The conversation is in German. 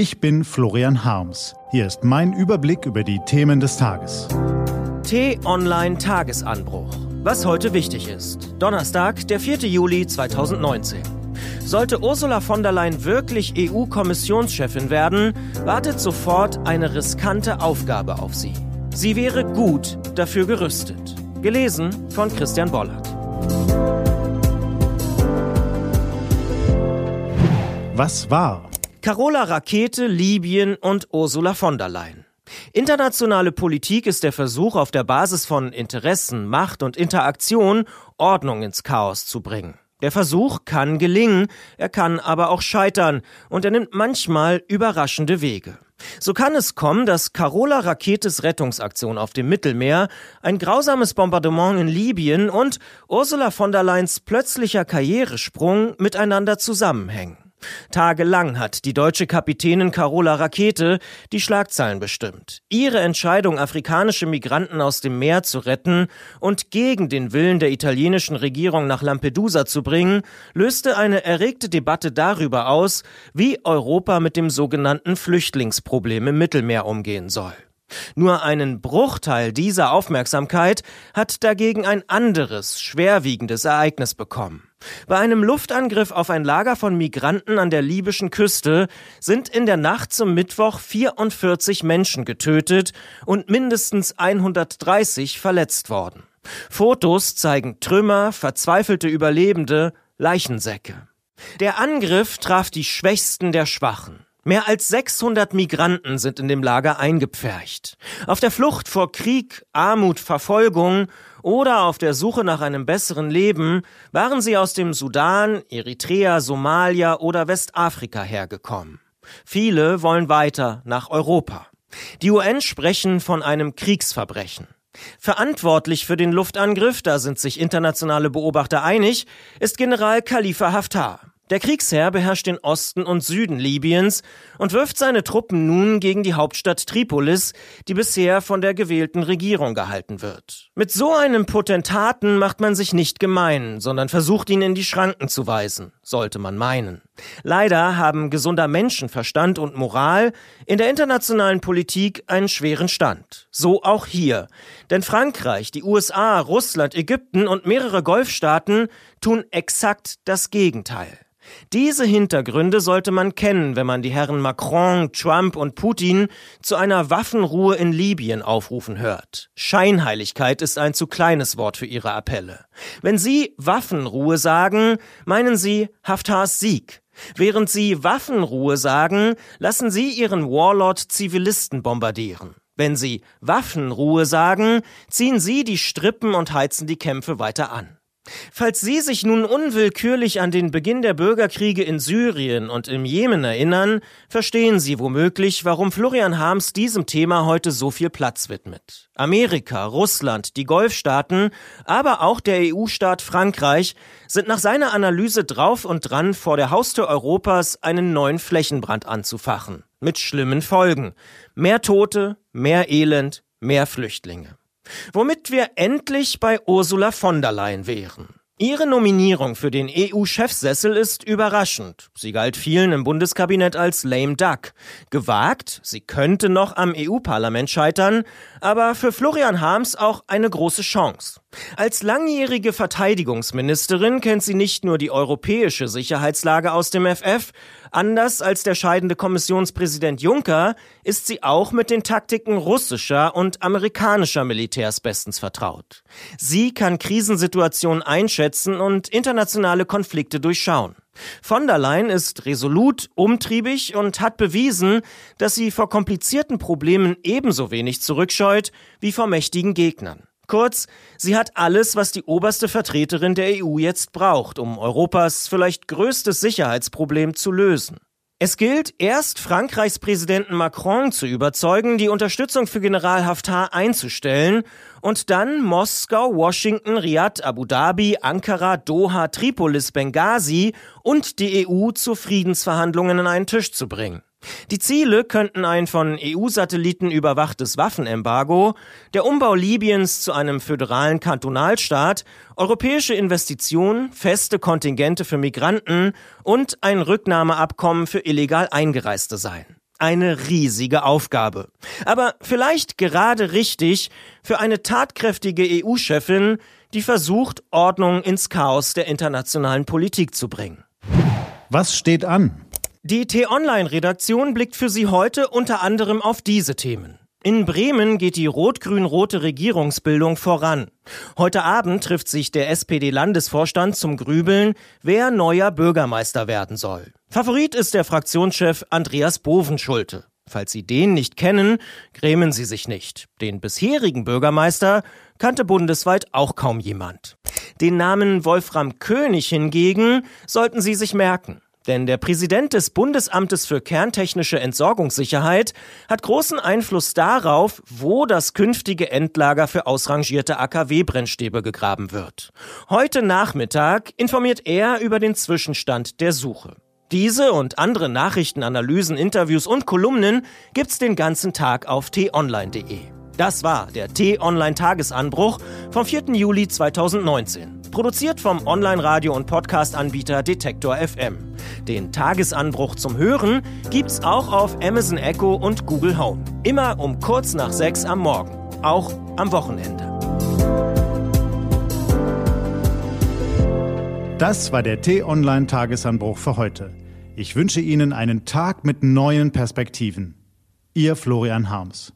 Ich bin Florian Harms. Hier ist mein Überblick über die Themen des Tages. T-Online Tagesanbruch. Was heute wichtig ist. Donnerstag, der 4. Juli 2019. Sollte Ursula von der Leyen wirklich EU-Kommissionschefin werden, wartet sofort eine riskante Aufgabe auf sie. Sie wäre gut dafür gerüstet. Gelesen von Christian Bollert. Was war? Carola Rakete, Libyen und Ursula von der Leyen. Internationale Politik ist der Versuch, auf der Basis von Interessen, Macht und Interaktion Ordnung ins Chaos zu bringen. Der Versuch kann gelingen, er kann aber auch scheitern und er nimmt manchmal überraschende Wege. So kann es kommen, dass Carola Raketes Rettungsaktion auf dem Mittelmeer, ein grausames Bombardement in Libyen und Ursula von der Leyens plötzlicher Karrieresprung miteinander zusammenhängen. Tagelang hat die deutsche Kapitänin Carola Rakete die Schlagzeilen bestimmt. Ihre Entscheidung, afrikanische Migranten aus dem Meer zu retten und gegen den Willen der italienischen Regierung nach Lampedusa zu bringen, löste eine erregte Debatte darüber aus, wie Europa mit dem sogenannten Flüchtlingsproblem im Mittelmeer umgehen soll. Nur einen Bruchteil dieser Aufmerksamkeit hat dagegen ein anderes, schwerwiegendes Ereignis bekommen. Bei einem Luftangriff auf ein Lager von Migranten an der libyschen Küste sind in der Nacht zum Mittwoch 44 Menschen getötet und mindestens 130 verletzt worden. Fotos zeigen Trümmer, verzweifelte Überlebende, Leichensäcke. Der Angriff traf die Schwächsten der Schwachen. Mehr als 600 Migranten sind in dem Lager eingepfercht. Auf der Flucht vor Krieg, Armut, Verfolgung oder auf der Suche nach einem besseren Leben waren sie aus dem Sudan, Eritrea, Somalia oder Westafrika hergekommen. Viele wollen weiter nach Europa. Die UN sprechen von einem Kriegsverbrechen. Verantwortlich für den Luftangriff, da sind sich internationale Beobachter einig, ist General Khalifa Haftar. Der Kriegsherr beherrscht den Osten und Süden Libyens und wirft seine Truppen nun gegen die Hauptstadt Tripolis, die bisher von der gewählten Regierung gehalten wird. Mit so einem Potentaten macht man sich nicht gemein, sondern versucht ihn in die Schranken zu weisen, sollte man meinen. Leider haben gesunder Menschenverstand und Moral in der internationalen Politik einen schweren Stand. So auch hier. Denn Frankreich, die USA, Russland, Ägypten und mehrere Golfstaaten tun exakt das Gegenteil. Diese Hintergründe sollte man kennen, wenn man die Herren Macron, Trump und Putin zu einer Waffenruhe in Libyen aufrufen hört. Scheinheiligkeit ist ein zu kleines Wort für ihre Appelle. Wenn sie Waffenruhe sagen, meinen sie Haftars Sieg. Während sie Waffenruhe sagen, lassen sie ihren Warlord Zivilisten bombardieren. Wenn sie Waffenruhe sagen, ziehen sie die Strippen und heizen die Kämpfe weiter an. Falls Sie sich nun unwillkürlich an den Beginn der Bürgerkriege in Syrien und im Jemen erinnern, verstehen Sie womöglich, warum Florian Harms diesem Thema heute so viel Platz widmet. Amerika, Russland, die Golfstaaten, aber auch der EU-Staat Frankreich sind nach seiner Analyse drauf und dran, vor der Haustür Europas einen neuen Flächenbrand anzufachen. Mit schlimmen Folgen. Mehr Tote, mehr Elend, mehr Flüchtlinge. Womit wir endlich bei Ursula von der Leyen wären. Ihre Nominierung für den EU-Chefsessel ist überraschend. Sie galt vielen im Bundeskabinett als lame duck. Gewagt, sie könnte noch am EU-Parlament scheitern, aber für Florian Harms auch eine große Chance. Als langjährige Verteidigungsministerin kennt sie nicht nur die europäische Sicherheitslage aus dem FF, anders als der scheidende Kommissionspräsident Juncker ist sie auch mit den Taktiken russischer und amerikanischer Militärs bestens vertraut. Sie kann Krisensituationen einschätzen und internationale Konflikte durchschauen. Von der Leyen ist resolut, umtriebig und hat bewiesen, dass sie vor komplizierten Problemen ebenso wenig zurückscheut wie vor mächtigen Gegnern. Kurz, sie hat alles, was die oberste Vertreterin der EU jetzt braucht, um Europas vielleicht größtes Sicherheitsproblem zu lösen. Es gilt, erst Frankreichs Präsidenten Macron zu überzeugen, die Unterstützung für General Haftar einzustellen und dann Moskau, Washington, Riyadh, Abu Dhabi, Ankara, Doha, Tripolis, Benghazi und die EU zu Friedensverhandlungen an einen Tisch zu bringen. Die Ziele könnten ein von EU-Satelliten überwachtes Waffenembargo, der Umbau Libyens zu einem föderalen Kantonalstaat, europäische Investitionen, feste Kontingente für Migranten und ein Rücknahmeabkommen für illegal Eingereiste sein. Eine riesige Aufgabe. Aber vielleicht gerade richtig für eine tatkräftige EU-Chefin, die versucht, Ordnung ins Chaos der internationalen Politik zu bringen. Was steht an? Die T-Online-Redaktion blickt für Sie heute unter anderem auf diese Themen. In Bremen geht die rot-grün-rote Regierungsbildung voran. Heute Abend trifft sich der SPD-Landesvorstand zum Grübeln, wer neuer Bürgermeister werden soll. Favorit ist der Fraktionschef Andreas Bovenschulte. Falls Sie den nicht kennen, grämen Sie sich nicht. Den bisherigen Bürgermeister kannte bundesweit auch kaum jemand. Den Namen Wolfram König hingegen sollten Sie sich merken. Denn der Präsident des Bundesamtes für kerntechnische Entsorgungssicherheit hat großen Einfluss darauf, wo das künftige Endlager für ausrangierte AKW-Brennstäbe gegraben wird. Heute Nachmittag informiert er über den Zwischenstand der Suche. Diese und andere Nachrichten, Analysen, Interviews und Kolumnen gibt's den ganzen Tag auf t-online.de. Das war der T-Online-Tagesanbruch vom 4. Juli 2019. Produziert vom Online-Radio- und Podcast-Anbieter Detektor FM. Den Tagesanbruch zum Hören gibt's auch auf Amazon Echo und Google Home. Immer um kurz nach sechs am Morgen. Auch am Wochenende. Das war der T-Online-Tagesanbruch für heute. Ich wünsche Ihnen einen Tag mit neuen Perspektiven. Ihr Florian Harms.